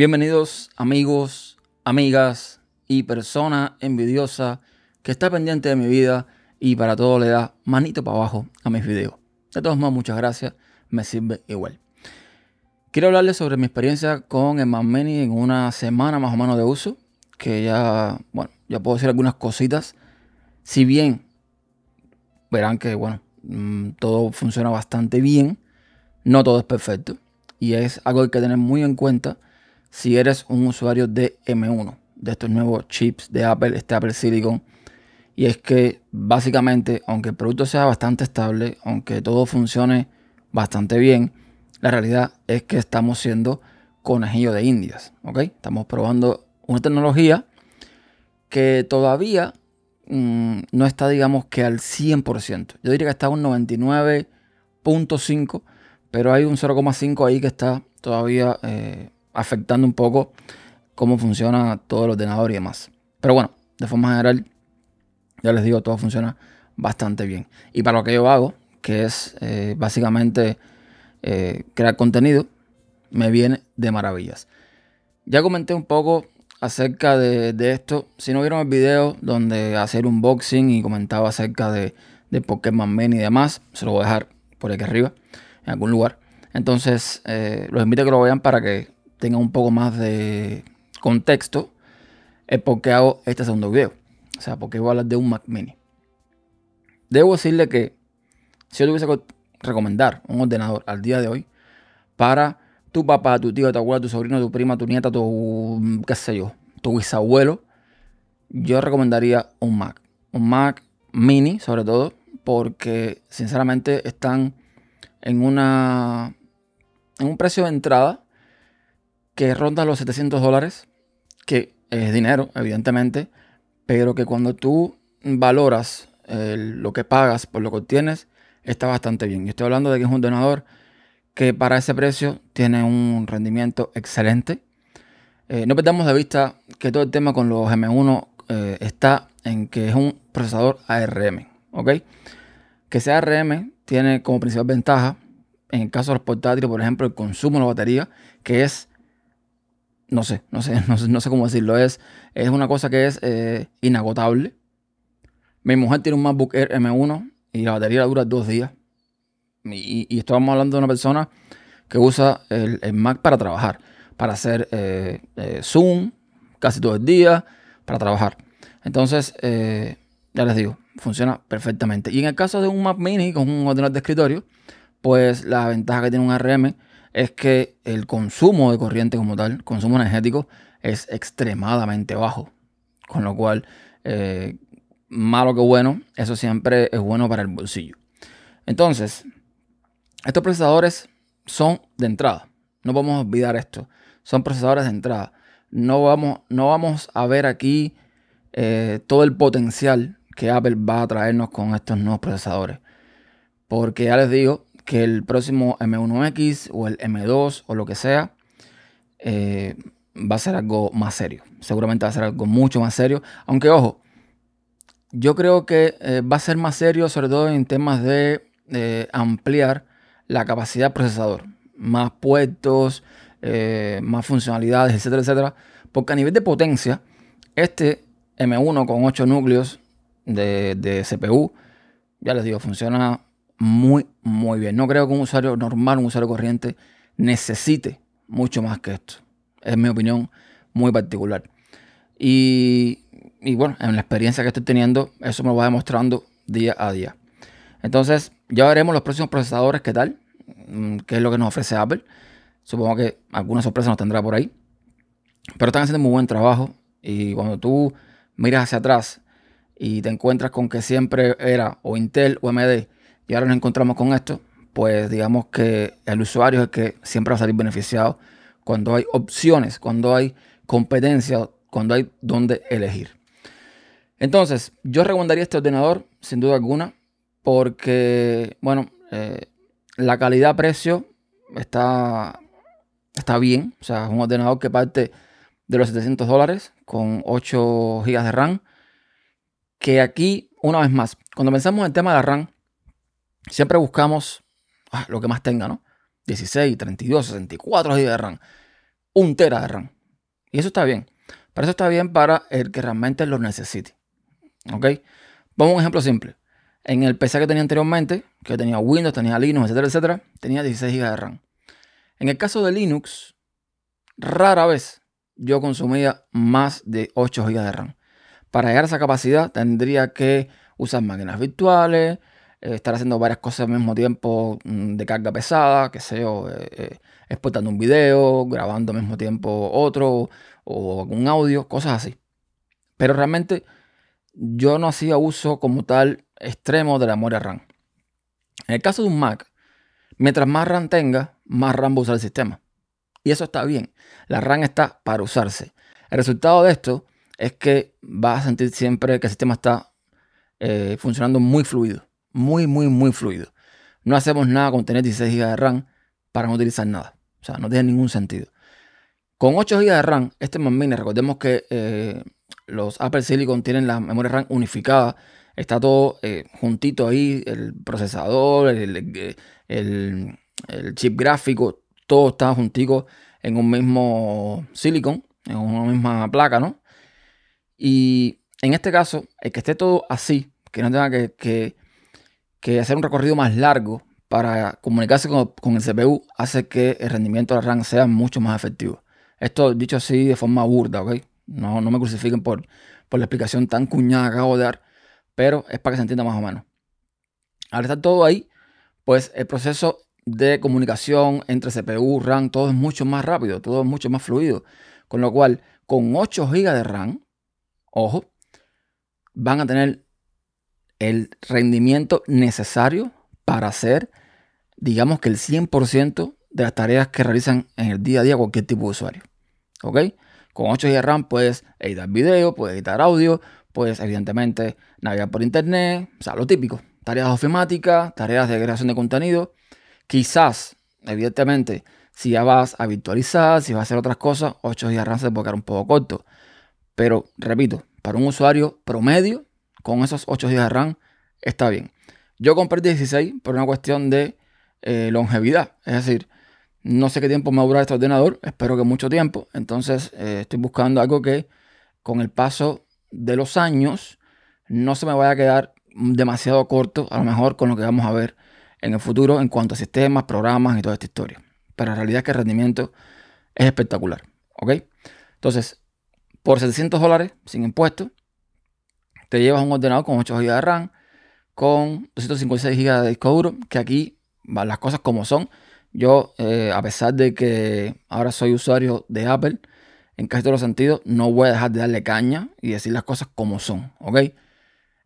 Bienvenidos amigos, amigas y persona envidiosa que está pendiente de mi vida y para todo le da manito para abajo a mis videos. De todos modos, muchas gracias, me sirve igual. Quiero hablarles sobre mi experiencia con el Mac Mini en una semana más o menos de uso, que ya, bueno, ya puedo decir algunas cositas. Si bien verán que, bueno, mm, todo funciona bastante bien, no todo es perfecto. Y es algo que hay que tener muy en cuenta si eres un usuario de M1, de estos nuevos chips de Apple, este Apple Silicon. Y es que básicamente, aunque el producto sea bastante estable, aunque todo funcione bastante bien, la realidad es que estamos siendo conejillo de indias, ¿ok? Estamos probando una tecnología que todavía mm, no está, digamos, que al 100%. Yo diría que está un 99.5%, pero hay un 0,5 ahí que está todavía eh, afectando un poco cómo funciona todo el ordenador y demás. Pero bueno, de forma general, ya les digo, todo funciona bastante bien. Y para lo que yo hago, que es eh, básicamente eh, crear contenido, me viene de maravillas. Ya comenté un poco acerca de, esto. Si no vieron el video donde hacer un unboxing y comentaba acerca de, de Pokémon Man y demás, se lo voy a dejar por aquí arriba, en algún lugar. Entonces, eh, los invito a que lo vean para que tengan un poco más de contexto el por qué hago este segundo video. O sea, porque voy a hablar de un Mac Mini. Debo decirle que si yo tuviese que recomendar un ordenador al día de hoy para tu papá, tu tío, tu abuela, tu sobrino, tu prima, tu nieta, tu, qué sé yo, tu bisabuelo, yo recomendaría un Mac. Un Mac mini, sobre todo, porque sinceramente están en una en un precio de entrada que ronda los 700 dólares, que es dinero, evidentemente, pero que cuando tú valoras lo que pagas por lo que obtienes, está bastante bien. Y estoy hablando de que es un ordenador que para ese precio tiene un rendimiento excelente. Eh, no perdamos de vista que todo el tema con los M1 eh, está en que es un procesador ARM, ¿ok? Que sea ARM tiene como principal ventaja, en el caso de los portátiles, por ejemplo, el consumo de la batería, que es, no sé, no sé, no sé, cómo decirlo, es, es una cosa que es eh, inagotable. Mi mujer tiene un MacBook Air M1 y la batería dura dos días. Y, y estamos hablando de una persona que usa el, Mac para trabajar, para hacer eh, eh, Zoom casi todo el día, para trabajar. Entonces, ya les digo, funciona perfectamente. Y en el caso de un Mac Mini con un ordenador de escritorio, pues la ventaja que tiene un ARM es que el consumo de corriente como tal, consumo energético, es extremadamente bajo. Con lo cual, malo que bueno, eso siempre es bueno para el bolsillo. Entonces, estos procesadores son de entrada. No a olvidar esto. Son procesadores de entrada. No vamos, no vamos a ver aquí eh, todo el potencial que Apple va a traernos con estos nuevos procesadores. Porque ya les digo que el próximo M1X o el M2 o lo que sea eh, va a ser algo más serio. Seguramente va a ser algo mucho más serio. Aunque ojo, yo creo que eh, va a ser más serio, sobre todo en temas de ampliar la capacidad del procesador. Más puertos, eh, más funcionalidades, etcétera, etcétera. Porque a nivel de potencia, este M1 con 8 núcleos de, de CPU, ya les digo, funciona muy, muy bien. No creo que un usuario normal, un usuario corriente, necesite mucho más que esto. Es mi opinión muy particular. Y y bueno, en la experiencia que estoy teniendo, eso me lo va demostrando día a día. Entonces, ya veremos los próximos procesadores, qué tal, mm, qué es lo que nos ofrece Apple. Supongo que alguna sorpresa nos tendrá por ahí. Pero están haciendo muy buen trabajo. Y cuando tú miras hacia atrás y te encuentras con que siempre era o Intel o AMD y ahora nos encontramos con esto, pues digamos que el usuario es el que siempre va a salir beneficiado cuando hay opciones, cuando hay competencia, cuando hay donde elegir. Entonces, yo recomendaría este ordenador, sin duda alguna, porque, bueno, eh, la calidad-precio está, está bien. O sea, es un ordenador que parte de los 700 dólares con 8 GB de RAM. Que aquí, una vez más, cuando pensamos en el tema de la RAM, siempre buscamos ah, lo que más tenga, ¿no? 16, 32, 64 GB de RAM. un tera de RAM. Y eso está bien. Pero eso está bien para el que realmente lo necesite. ¿Ok? Vamos a un ejemplo simple. En el PC que tenía anteriormente, que tenía Windows, tenía Linux, etcétera, etcétera, tenía 16 GB de RAM. En el caso de Linux, rara vez yo consumía más de 8 GB de RAM. Para llegar a esa capacidad tendría que usar máquinas virtuales, eh, estar haciendo varias cosas al mismo tiempo mm, de carga pesada, que yo, eh, eh, exportando un video, grabando al mismo tiempo otro o algún audio, cosas así. Pero realmente yo no hacía uso como tal extremo de la memoria RAM. En el caso de un Mac, mientras más RAM tenga, más RAM va a usar el sistema. Y eso está bien. La RAM está para usarse. El resultado de esto es que vas a sentir siempre que el sistema está funcionando muy fluido. Muy, muy, muy fluido. No hacemos nada con tener 16 GB de RAM para no utilizar nada. O sea, no tiene ningún sentido. Con 8 GB de RAM, este Mac Mini, recordemos que eh, los Apple Silicon tienen la memoria RAM unificada. Está todo eh, juntito ahí, el procesador, el, chip gráfico, todo está juntico en un mismo silicon, en una misma placa, ¿no? Y en este caso, el que esté todo así, que no tenga que, hacer un recorrido más largo para comunicarse con, con, el CPU, hace que el rendimiento de la RAM sea mucho más efectivo. Esto dicho así de forma burda, ¿ok? No, no me crucifiquen por, por la explicación tan cuñada que acabo de dar, pero es para que se entienda más o menos. Al estar todo ahí, pues el proceso de comunicación entre CPU, RAM, todo es mucho más rápido, todo es mucho más fluido. Con lo cual, con 8 GB de RAM, ojo, van a tener el rendimiento necesario para hacer, digamos que el 100% de las tareas que realizan en el día a día cualquier tipo de usuario. ¿Ok? Con 8 GB de RAM puedes editar video, puedes editar audio, puedes evidentemente navegar por internet, o sea, lo típico. Tareas ofimáticas, tareas de creación de contenido. Quizás, evidentemente, si ya vas a virtualizar, si vas a hacer otras cosas, 8 GB de RAM se puede quedar un poco corto. Pero, repito, para un usuario promedio, con esos 8 GB de RAM, está bien. Yo compré 16 por una cuestión de eh, longevidad. Es decir, no sé qué tiempo me va a este ordenador, espero que mucho tiempo. Entonces eh, estoy buscando algo que con el paso de los años no se me vaya a quedar demasiado corto, a lo mejor con lo que vamos a ver en el futuro en cuanto a sistemas, programas y toda esta historia. Pero la realidad es que el rendimiento es espectacular. ¿Ok? Entonces, por 700 dólares sin impuestos, te llevas un ordenador con 8 GB de RAM, con 256 GB de disco duro, que aquí van las cosas como son yo, eh, a pesar de que ahora soy usuario de Apple, en casi todos los sentidos, no voy a dejar de darle caña y decir las cosas como son, ¿ok?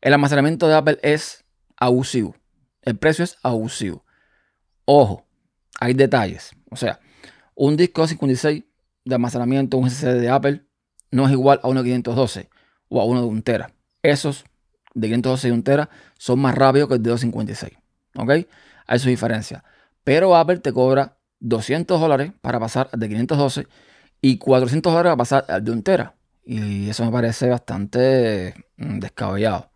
El almacenamiento de Apple es abusivo. El precio es abusivo. Ojo, hay detalles. O sea, un disco 56 de almacenamiento, un SSD de Apple, no es igual a uno de 512 o a uno de un tera. Esos de 512 y 1 tera son más rápidos que el de 256. ¿Ok? Hay su diferencia. Pero Apple te cobra 200 dólares para pasar de 512 y 400 dólares para pasar al de un tera. Y eso me parece bastante mm, descabellado.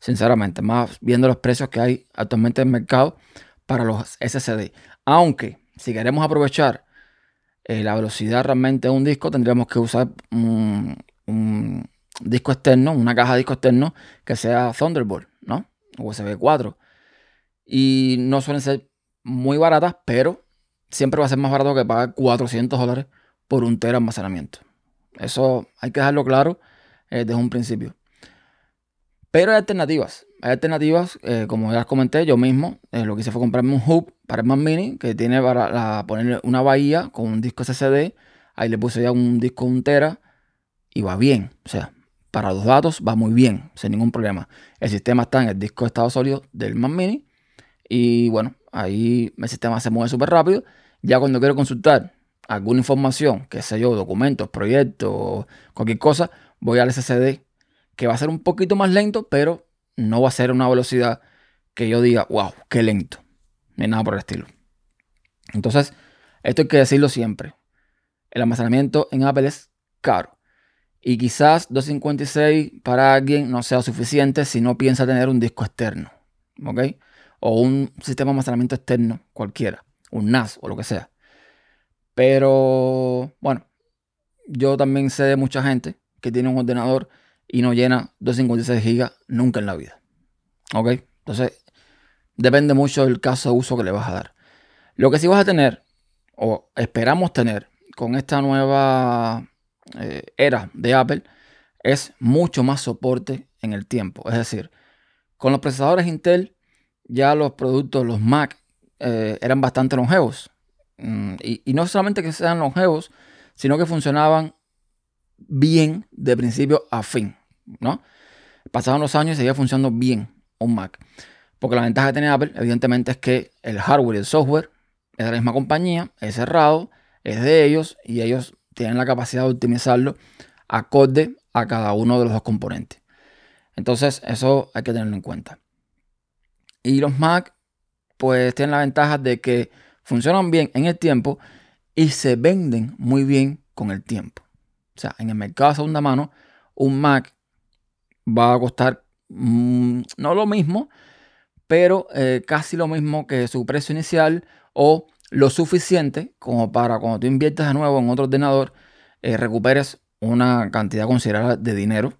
Sinceramente, más viendo los precios que hay actualmente en el mercado para los SSD. Aunque si queremos aprovechar eh, la velocidad realmente de un disco, tendríamos que usar un, un, disco externo, una caja de disco externo que sea Thunderbolt, ¿no? USB 4. Y no suelen ser muy baratas, pero siempre va a ser más barato que pagar 400 dólares por un tera almacenamiento. Eso hay que dejarlo claro eh, desde un principio. Pero hay alternativas. Hay alternativas, eh, como ya comenté, yo mismo eh, lo que hice fue comprarme un hub para el Mac Mini que tiene para poner una bahía con un disco SSD. Ahí le puse ya un disco 1 tera y va bien. O sea, para los datos va muy bien, sin ningún problema. El sistema está en el disco de estado sólido del Mac Mini. Y bueno, Ahí el sistema se mueve súper rápido. Ya cuando quiero consultar alguna información, que sé yo, documentos, proyectos, cualquier cosa, voy al SSD, que va a ser un poquito más lento, pero no va a ser una velocidad que yo diga, wow, qué lento. Ni nada por el estilo. Entonces, esto hay que decirlo siempre. El almacenamiento en Apple es caro. Y quizás 256 para alguien no sea suficiente si no piensa tener un disco externo. ¿Ok? o un sistema de almacenamiento externo cualquiera, un NAS o lo que sea. Pero bueno, yo también sé de mucha gente que tiene un ordenador y no llena 256 GB nunca en la vida. ¿Ok? Entonces, depende mucho del caso de uso que le vas a dar. Lo que sí vas a tener, o esperamos tener, con esta nueva eh, era de Apple, es mucho más soporte en el tiempo. Es decir, con los procesadores Intel, ya los productos, los Mac, eh, eran bastante longevos. Mm, y, no solamente que sean longevos, sino que funcionaban bien de principio a fin. ¿no? Pasaban los años y seguía funcionando bien un Mac. Porque la ventaja que tiene Apple, evidentemente, es que el hardware y el software es de la misma compañía, es cerrado, es de ellos y ellos tienen la capacidad de optimizarlo acorde a cada uno de los dos componentes. Entonces, eso hay que tenerlo en cuenta. Y los Mac, pues tienen la ventaja de que funcionan bien en el tiempo y se venden muy bien con el tiempo. O sea, en el mercado de segunda mano, un Mac va a costar mm, no lo mismo, pero eh, casi lo mismo que su precio inicial o lo suficiente como para cuando tú inviertas de nuevo en otro ordenador, eh, recuperes una cantidad considerable de dinero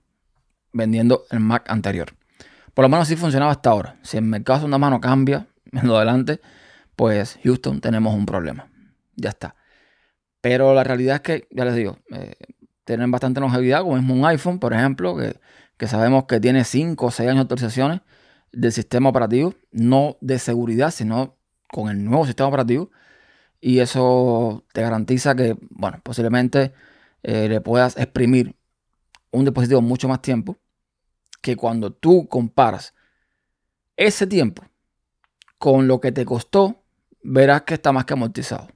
vendiendo el Mac anterior. Por lo menos así funcionaba hasta ahora. Si el mercado de una mano cambia en lo adelante, pues Houston tenemos un problema. Ya está. Pero la realidad es que, ya les digo, eh, tienen bastante longevidad, como es un iPhone, por ejemplo, que, que sabemos que tiene 5 o 6 años de actualizaciones del sistema operativo, no de seguridad, sino con el nuevo sistema operativo. Y eso te garantiza que, bueno, posiblemente eh, le puedas exprimir un dispositivo mucho más tiempo que cuando tú comparas ese tiempo con lo que te costó, verás que está más que amortizado.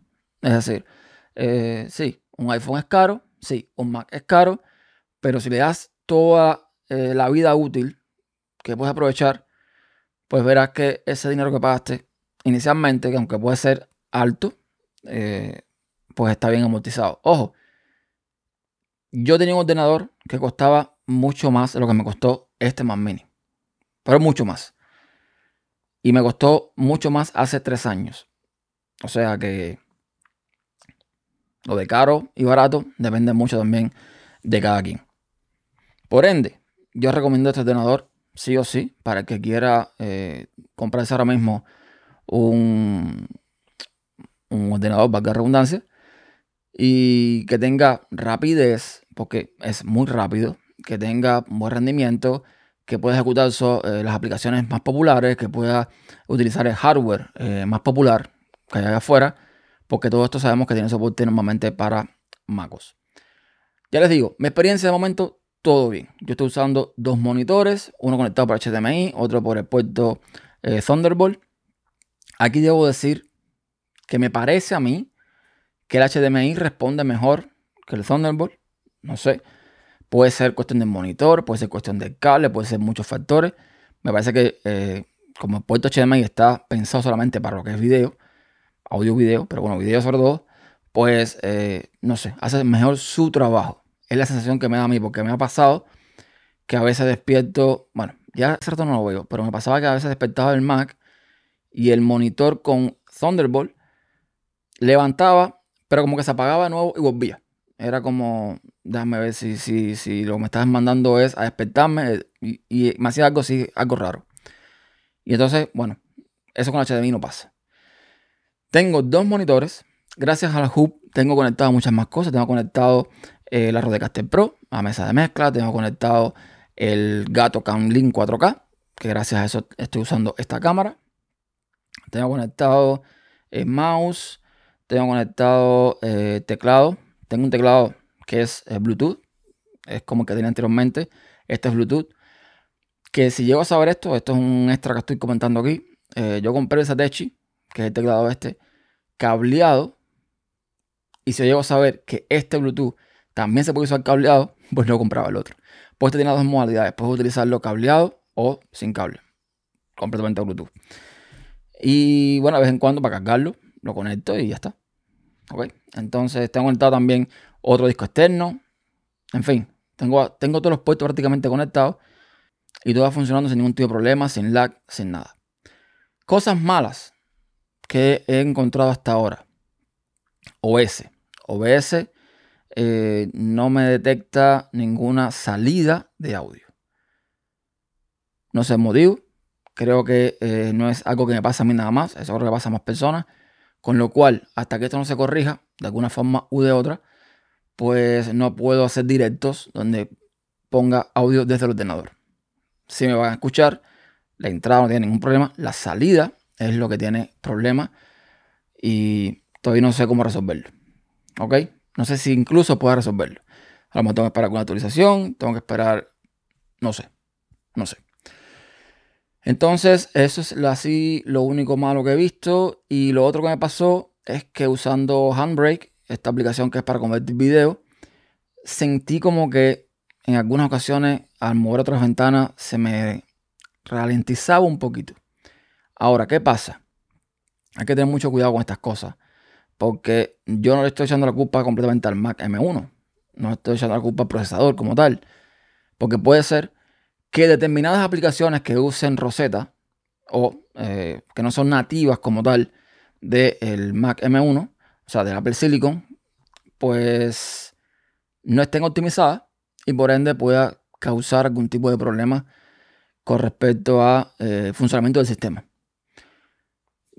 Es decir, eh, sí, un iPhone es caro, sí, un Mac es caro, pero si le das toda eh, la vida útil que puedes aprovechar, pues verás que ese dinero que pagaste inicialmente, que aunque puede ser alto, eh, pues está bien amortizado. Ojo, yo tenía un ordenador que costaba mucho más de lo que me costó este Mac Mini, pero mucho más. Y me costó mucho más hace tres años. O sea que lo de caro y barato depende mucho también de cada quien. Por ende, yo recomiendo este ordenador sí o sí para el que quiera eh, comprarse ahora mismo un, ordenador, valga redundancia, y que tenga rapidez, porque es muy rápido, que tenga buen rendimiento, que pueda ejecutar eh, las aplicaciones más populares, que pueda utilizar el hardware eh, más popular que hay allá afuera porque todo esto sabemos que tiene soporte normalmente para MacOS. Ya les digo, mi experiencia de momento, todo bien. Yo estoy usando dos monitores, uno conectado por HDMI, otro por el puerto eh, Thunderbolt. Aquí debo decir que me parece a mí que el HDMI responde mejor que el Thunderbolt. No sé. Puede ser cuestión del monitor, puede ser cuestión del cable, puede ser muchos factores. Me parece que eh, como el puerto HDMI está pensado solamente para lo que es video, audio video, pero bueno, video sobre todo, pues eh, no sé, hace mejor su trabajo. Es la sensación que me da a mí, porque me ha pasado que a veces despierto, bueno, ya hace rato no lo veo, pero me pasaba que a veces despertaba el Mac y el monitor con Thunderbolt levantaba, pero como que se apagaba de nuevo y volvía. Era como, déjame ver si, si, si lo que me estás mandando es a despertarme y, y me hacía algo así, algo raro. Y entonces, bueno, eso con HDMI no pasa. Tengo dos monitores. Gracias a la Hub tengo conectado muchas más cosas. Tengo conectado eh, la Rodecaster Pro a mesa de mezcla. Tengo conectado el Gato Camlink 4K, que gracias a eso estoy usando esta cámara. Tengo conectado el eh, mouse. Tengo conectado eh, teclado. Tengo un teclado que es Bluetooth. Es como el que tenía anteriormente. Este es Bluetooth. Que si llego a saber esto, esto es un extra que estoy comentando aquí. yo compré el Satechi que es el teclado este, cableado. Y si llego a saber que este Bluetooth también se puede usar cableado, pues no compraba el otro. Pues este tiene dos modalidades. Puedes utilizarlo cableado o sin cable. Completamente Bluetooth. Y bueno, de vez en cuando para cargarlo, lo conecto y ya está. Ok. Entonces tengo conectado también otro disco externo. En fin, tengo, tengo todos los puertos prácticamente conectados. Y todo va funcionando sin ningún tipo de problema, sin lag, sin nada. Cosas malas que he encontrado hasta ahora. OBS. OBS eh, no me detecta ninguna salida de audio. No sé el motivo. Creo que eh, no es algo que me pasa a mí nada más. Es algo que pasa a más personas. Con lo cual, hasta que esto no se corrija, de alguna forma u de otra, pues no puedo hacer directos donde ponga audio desde el ordenador. Si me van a escuchar, la entrada no tiene ningún problema. La salida es lo que tiene problema. Y todavía no sé cómo resolverlo. ¿Ok? No sé si incluso pueda resolverlo. A lo mejor tengo que esperar con una actualización. Tengo que esperar. No sé. No sé. Entonces, eso es así lo único malo que he visto. Y lo otro que me pasó es que usando Handbrake, esta aplicación que es para convertir video, sentí como que en algunas ocasiones al mover otras ventanas se me ralentizaba un poquito. Ahora, ¿qué pasa? Hay que tener mucho cuidado con estas cosas. Porque yo no le estoy echando la culpa completamente al Mac M1. No le estoy echando la culpa al procesador como tal. Porque puede ser que determinadas aplicaciones que usen Rosetta o eh, que no son nativas como tal del Mac M1, o sea, del Apple Silicon, pues no estén optimizadas y por ende pueda causar algún tipo de problema con respecto a eh, funcionamiento del sistema.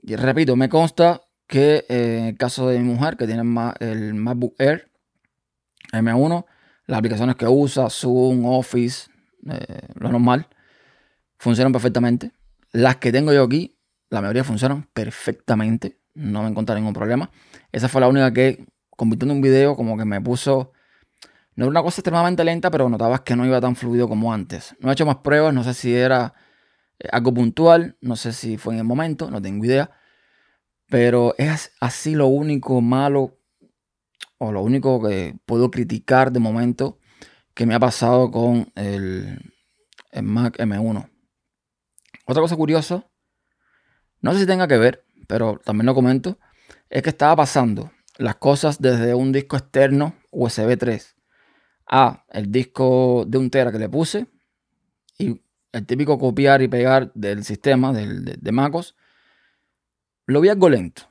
Y repito, me consta que eh, en el caso de mi mujer, que tiene el MacBook Air M1, las aplicaciones que usa, Zoom, Office, eh, lo normal, funcionan perfectamente. Las que tengo yo aquí, la mayoría funcionan perfectamente. No me encontré ningún problema. Esa fue la única que, convirtiendo un video, como que me puso. No era una cosa extremadamente lenta, pero notabas que no iba tan fluido como antes. No he hecho más pruebas, no sé si era eh, algo puntual, no sé si fue en el momento, no tengo idea. Pero es así lo único malo o lo único que puedo criticar de momento que me ha pasado con el, Mac M1. Otra cosa curiosa, no sé si tenga que ver, pero también lo comento, es que estaba pasando las cosas desde un disco externo USB 3 a el disco de un tera que le puse y el típico copiar y pegar del sistema de, de MacOS lo vi algo lento.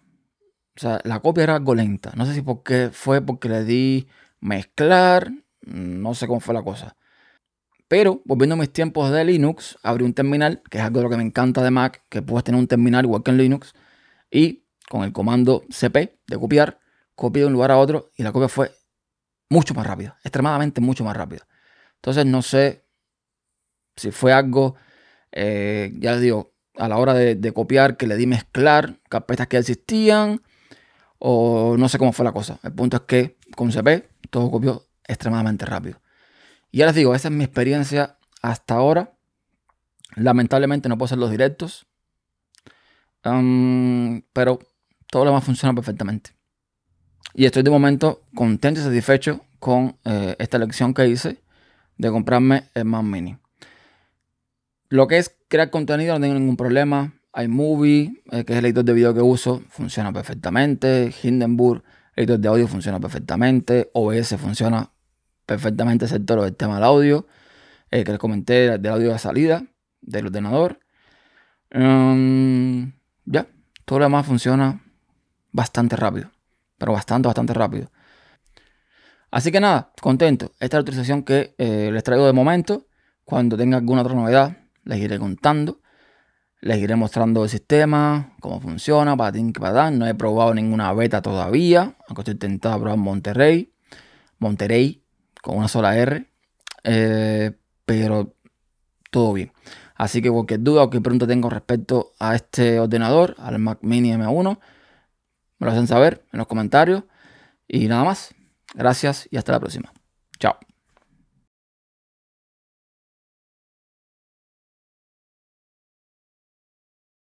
O sea, la copia era algo lenta. No sé si porque fue porque le di mezclar, no sé cómo fue la cosa. Pero, volviendo a mis tiempos de Linux, abrí un terminal, que es algo de lo que me encanta de Mac, que puedes tener un terminal igual que en Linux, y con el comando cp de copiar, copié de un lugar a otro y la copia fue mucho más rápida, extremadamente mucho más rápida. Entonces no sé si fue algo, eh, ya les digo, a la hora de, copiar que le di mezclar carpetas que existían o no sé cómo fue la cosa. El punto es que con CP todo copió extremadamente rápido. Y ya les digo, esa es mi experiencia hasta ahora. Lamentablemente no puedo hacer los directos. Um, pero todo lo demás funciona perfectamente. Y estoy de momento contento y satisfecho con eh, esta elección que hice de comprarme el Mac Mini. Lo que es crear contenido no tengo ningún problema. iMovie, eh, que es el editor de video que uso, funciona perfectamente. Hindenburg, editor de audio, funciona perfectamente. OBS funciona perfectamente, lo del tema del audio, eh, que les comenté del audio de salida del ordenador. Um, ya, todo lo demás funciona bastante rápido, pero bastante, bastante rápido. Así que nada, contento. Esta es la autorización que eh, les traigo de momento. Cuando tenga alguna otra novedad, les iré contando. Les iré mostrando el sistema, cómo funciona, para ti, para No he probado ninguna beta todavía, aunque estoy intentando probar Monterrey. Monterrey, con una sola R. Eh, pero todo bien. Así que cualquier duda o que pronto tengo respecto a este ordenador, al Mac Mini M1, me lo hacen saber en los comentarios. Y nada más. Gracias y hasta la próxima. Chao.